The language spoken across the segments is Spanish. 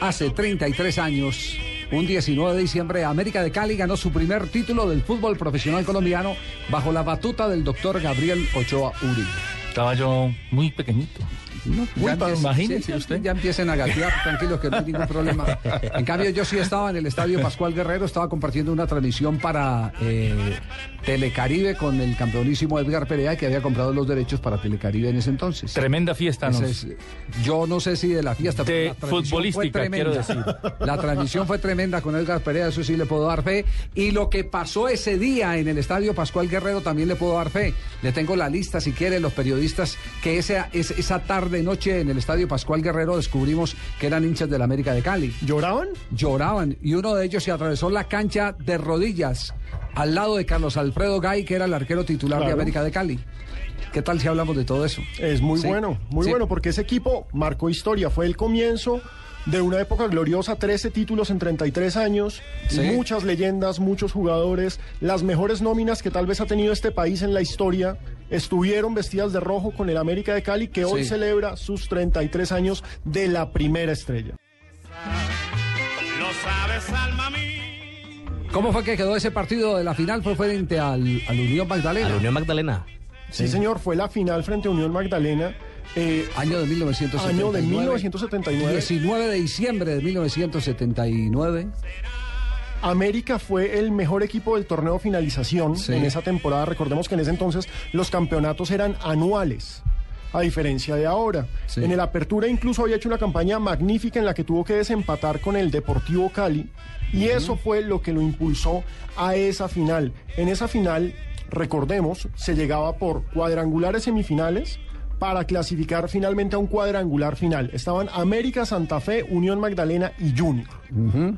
hace 33 años, un 19 de diciembre, América de Cali ganó su primer título del fútbol profesional colombiano bajo la batuta del doctor Gabriel Ochoa Uribe. Estaba yo muy pequeñito. No, imagínese sí, usted. Ya empiecen a gatear, tranquilos que no hay ningún problema. En cambio, yo sí estaba en el estadio Pascual Guerrero, estaba compartiendo una transmisión para eh, Telecaribe con el campeonísimo Edgar Perea, que había comprado los derechos para Telecaribe en ese entonces. Tremenda fiesta, ¿no? Ese es- yo no sé si de la fiesta, De pero la futbolística, fue tremenda. quiero decir. La transmisión fue tremenda con Edgar Perea, eso sí le puedo dar fe. Y lo que pasó ese día en el estadio Pascual Guerrero también le puedo dar fe. Le tengo la lista, si quieren, los periodistas que esa, es- esa tarde, noche en el estadio Pascual Guerrero descubrimos que eran hinchas del América de Cali. ¿Lloraban? Lloraban y uno de ellos se atravesó la cancha de rodillas al lado de Carlos Alfredo Gay, que era el arquero titular de. América de Cali. ¿Qué tal si hablamos de todo eso? Es muy Sí. bueno, muy Sí. bueno, porque ese equipo marcó historia. Fue el comienzo de una época gloriosa, 13 títulos en 33 años, Sí. muchas leyendas, muchos jugadores, las mejores nóminas que tal vez ha tenido este país en la historia. Estuvieron vestidas de rojo con el América de Cali, que hoy Sí. celebra sus 33 años de la primera estrella. Lo sabes, alma mía. ¿Cómo fue que quedó ese partido de la final? Fue frente al, al Unión Magdalena. A la Unión Magdalena. Sí, señor, fue la final frente a Unión Magdalena. eh, Año de 1979. Año de 1979. 19 de diciembre de 1979. América fue el mejor equipo del torneo finalización Sí. en esa temporada. Recordemos que en ese entonces los campeonatos eran anuales, a diferencia de ahora. Sí. En el Apertura incluso había hecho una campaña magnífica en la que tuvo que desempatar con el Deportivo Cali y eso fue lo que lo impulsó a esa final. En esa final, recordemos, se llegaba por cuadrangulares semifinales para clasificar finalmente a un cuadrangular final. Estaban América, Santa Fe, Unión Magdalena y Junior.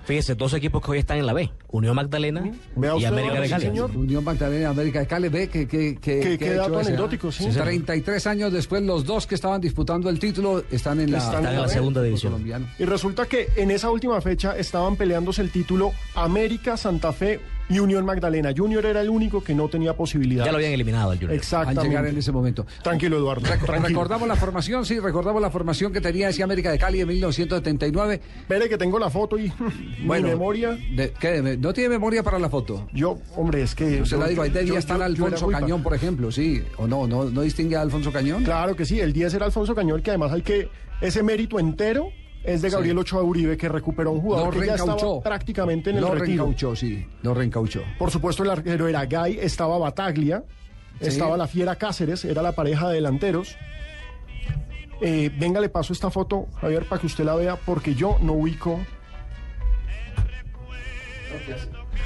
Fíjese, dos equipos que hoy están en la B. Unión Magdalena Vea y América de Cali. señor. Unión Magdalena América de Cali. Ve que, que, que, Qué- que dato anecdótico, sí. 33 años después, los dos que estaban disputando el título están en la, Están en la segunda división. colombiana. Y resulta que en esa última fecha estaban peleándose el título América, Santa Fe y Unión Magdalena. Junior era el único que no tenía posibilidad. Ya lo habían eliminado al Junior. Al Exactamente. llegar en ese momento. Tranquilo, Eduardo. Tranquilo. Recordamos la formación, sí, recordamos la formación que tenía ese América de Cali en 1979. Espere que tengo la foto y Bueno, mi memoria. de- ¿qué? ¿No tiene memoria para la foto? Yo, hombre, es que. Se la digo, ahí debía estar Alfonso Cañón, por ejemplo, sí. ¿O no? ¿No, no distingue a Alfonso Cañón? Claro que sí, el 10 era Alfonso Cañón, que además hay que. Ese mérito entero es de Gabriel Ochoa Uribe, que recuperó un jugador que ya estaba prácticamente en el Lo retiro. reencauchó, sí. Lo reencauchó. Por supuesto, el arquero era Gay, estaba Bataglia, Sí. estaba la Fiera Cáceres, era la pareja de delanteros. Eh, venga, le paso esta foto, Javier, para que usted la vea, porque yo no ubico.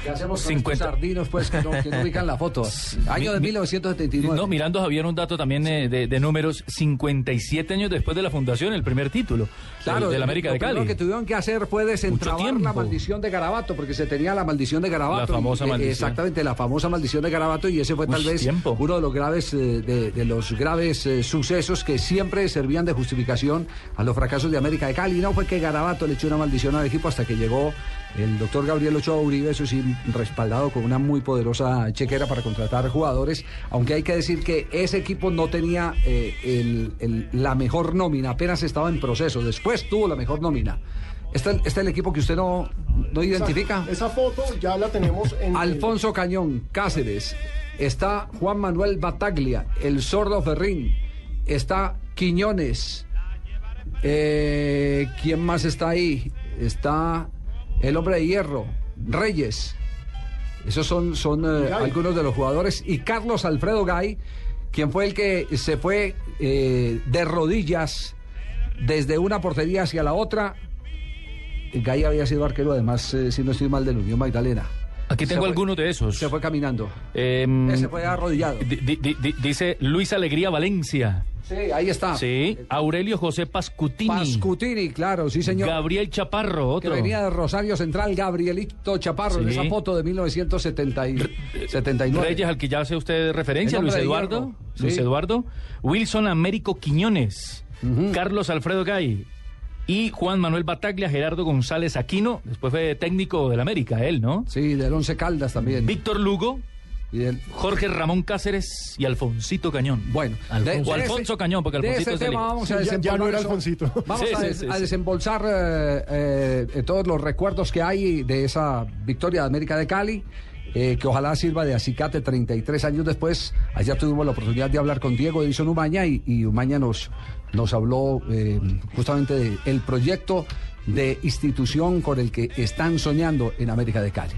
¿Qué hacemos con 50. estos sardinos, pues, que no, que no ubican la foto? Año de Mi- mi- 1979. No, mirando Javier un dato también eh, de, de números, 57 años después de la fundación, el primer título Claro, del, del América lo de Cali. que tuvieron que hacer fue desentrabar la maldición de Garabato, porque se tenía la maldición de Garabato. La famosa y, eh, maldición. Exactamente, la famosa maldición de Garabato, y ese fue tal Uy, vez tiempo. uno de los graves, eh, de, de los graves eh, sucesos que siempre servían de justificación a los fracasos de América de Cali. No fue que Garabato le echó una maldición al equipo hasta que llegó el doctor Gabriel Ochoa Uribe, eso sí, respaldado con una muy poderosa chequera para contratar jugadores, aunque hay que decir que ese equipo no tenía eh, el- el- la mejor nómina, apenas estaba en proceso, después tuvo la mejor nómina. ¿Este, este es el equipo que usted no, no identifica? Esa, esa foto ya la tenemos en. Alfonso Cañón, Cáceres, está Juan Manuel Bataglia, el sordo Ferrín, está Quiñones, eh, ¿quién más está ahí? Está el hombre de hierro, Reyes. Esos son, son eh, algunos de los jugadores. Y Carlos Alfredo Gay, quien fue el que se fue eh, de rodillas desde una portería hacia la otra. Gay había sido arquero, además, eh, si no estoy mal, del Unión Magdalena. Aquí Se tengo fue- algunos de esos. Se fue caminando. Em, Ese fue arrodillado. di- di- di- di- dice Luis Alegría Valencia. Sí, ahí está. Sí. Aurelio José Pascutini. Pascutini, claro, sí, señor. Gabriel Chaparro, que otro. venía de Rosario Central, Gabrielito Chaparro, en Sí. esa foto de 1979. Reyes, al que ya hace usted referencia, Luis Eduardo. sí. Luis Eduardo. Wilson Américo Quiñones. Carlos Alfredo Gay. Y Juan Manuel Bataglia, Gerardo González Aquino. Después fue técnico del América, él, ¿no? Sí, del Once Caldas también. Víctor Lugo. Y del- Jorge Ramón Cáceres y Alfonsito Cañón. bueno, Alfonso. O Alfonso Cañón, porque de Alfonsito ese es el tema vamos Sí, a ya- ya no era. Alfonsito. Vamos Sí, a, sí, des- sí, a sí. desembolsar eh, eh, todos los recuerdos que hay de esa victoria de América de Cali. eh, que ojalá sirva de acicate 33 años después. Allá tuvimos la oportunidad de hablar con Diego Edison Umaña y, y Umaña nos, nos habló eh, justamente del proyecto de institución con el que están soñando en América de Cali.